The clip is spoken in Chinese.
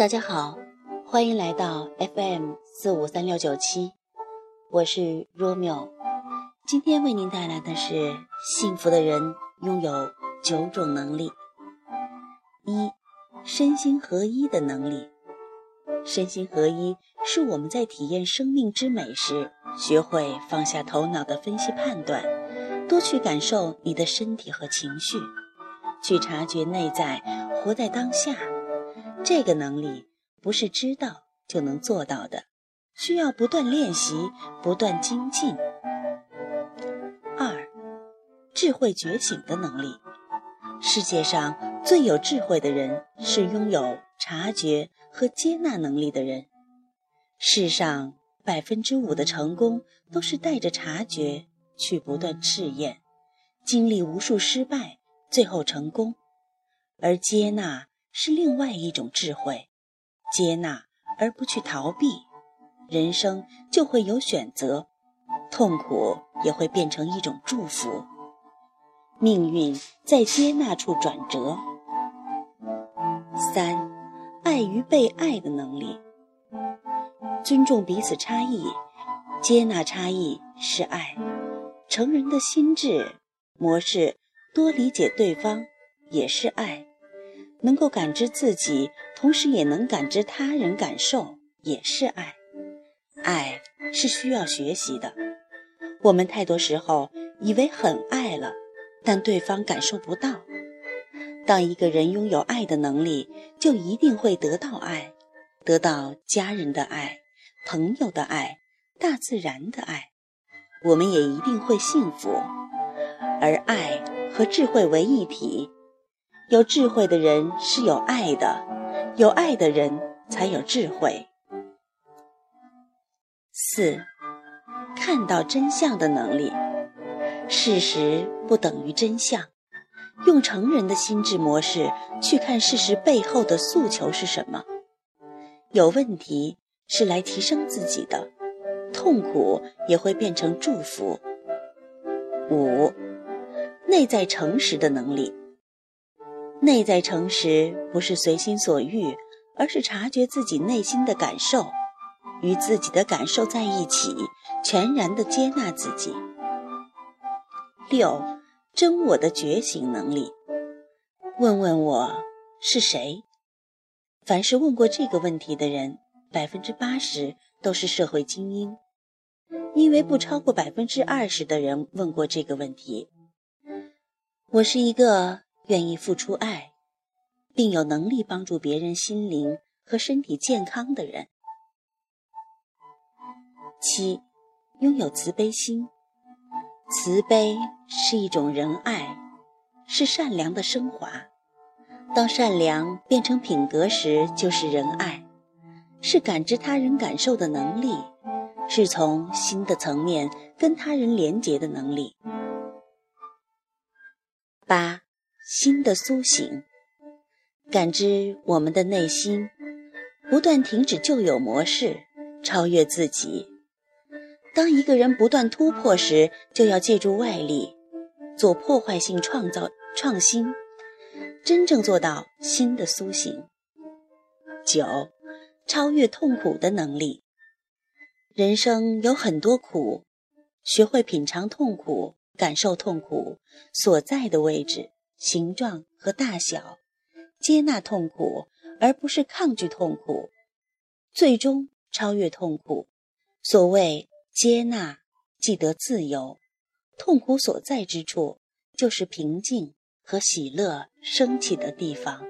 大家好，欢迎来到 FM 四五三六九七，我是 Romeo。今天为您带来的是：幸福的人拥有九种能力。一、身心合一的能力。身心合一是我们在体验生命之美时，学会放下头脑的分析判断，多去感受你的身体和情绪，去察觉内在，活在当下。这个能力不是知道就能做到的，需要不断练习、不断精进。二、智慧觉醒的能力。世界上最有智慧的人是拥有察觉和接纳能力的人。世上百分之五的成功都是带着察觉去不断试验，经历无数失败，最后成功，而接纳。是另外一种智慧，接纳而不去逃避，人生就会有选择，痛苦也会变成一种祝福，命运在接纳处转折。三，爱与被爱的能力，尊重彼此差异，接纳差异是爱，成人的心智模式，多理解对方也是爱。能够感知自己，同时也能感知他人感受，也是爱。爱是需要学习的。我们太多时候以为很爱了，但对方感受不到。当一个人拥有爱的能力，就一定会得到爱，得到家人的爱、朋友的爱、大自然的爱，我们也一定会幸福。而爱和智慧为一体。有智慧的人是有爱的，有爱的人才有智慧。四，看到真相的能力。事实不等于真相，用成人的心智模式去看事实背后的诉求是什么。有问题是来提升自己的，痛苦也会变成祝福。五，内在诚实的能力。内在诚实不是随心所欲，而是察觉自己内心的感受，与自己的感受在一起，全然的接纳自己。六，真我的觉醒能力。问问我是谁？凡是问过这个问题的人，百分之八十都是社会精英，因为不超过百分之二十的人问过这个问题。我是一个。愿意付出爱，并有能力帮助别人心灵和身体健康的人。七，拥有慈悲心。慈悲是一种仁爱，是善良的升华。当善良变成品格时，就是仁爱，是感知他人感受的能力，是从心的层面跟他人连结的能力。新。的苏醒，感知我们的内心，不断停止旧有模式，超越自己。当一个人不断突破时，就要借助外力，做破坏性创造创新，真正做到新的苏醒。九，超越痛苦的能力。人生有很多苦，学会品尝痛苦，感受痛苦所在的位置。形状和大小，接纳痛苦，而不是抗拒痛苦，最终超越痛苦。所谓接纳，即得自由。痛苦所在之处，就是平静和喜乐升起的地方。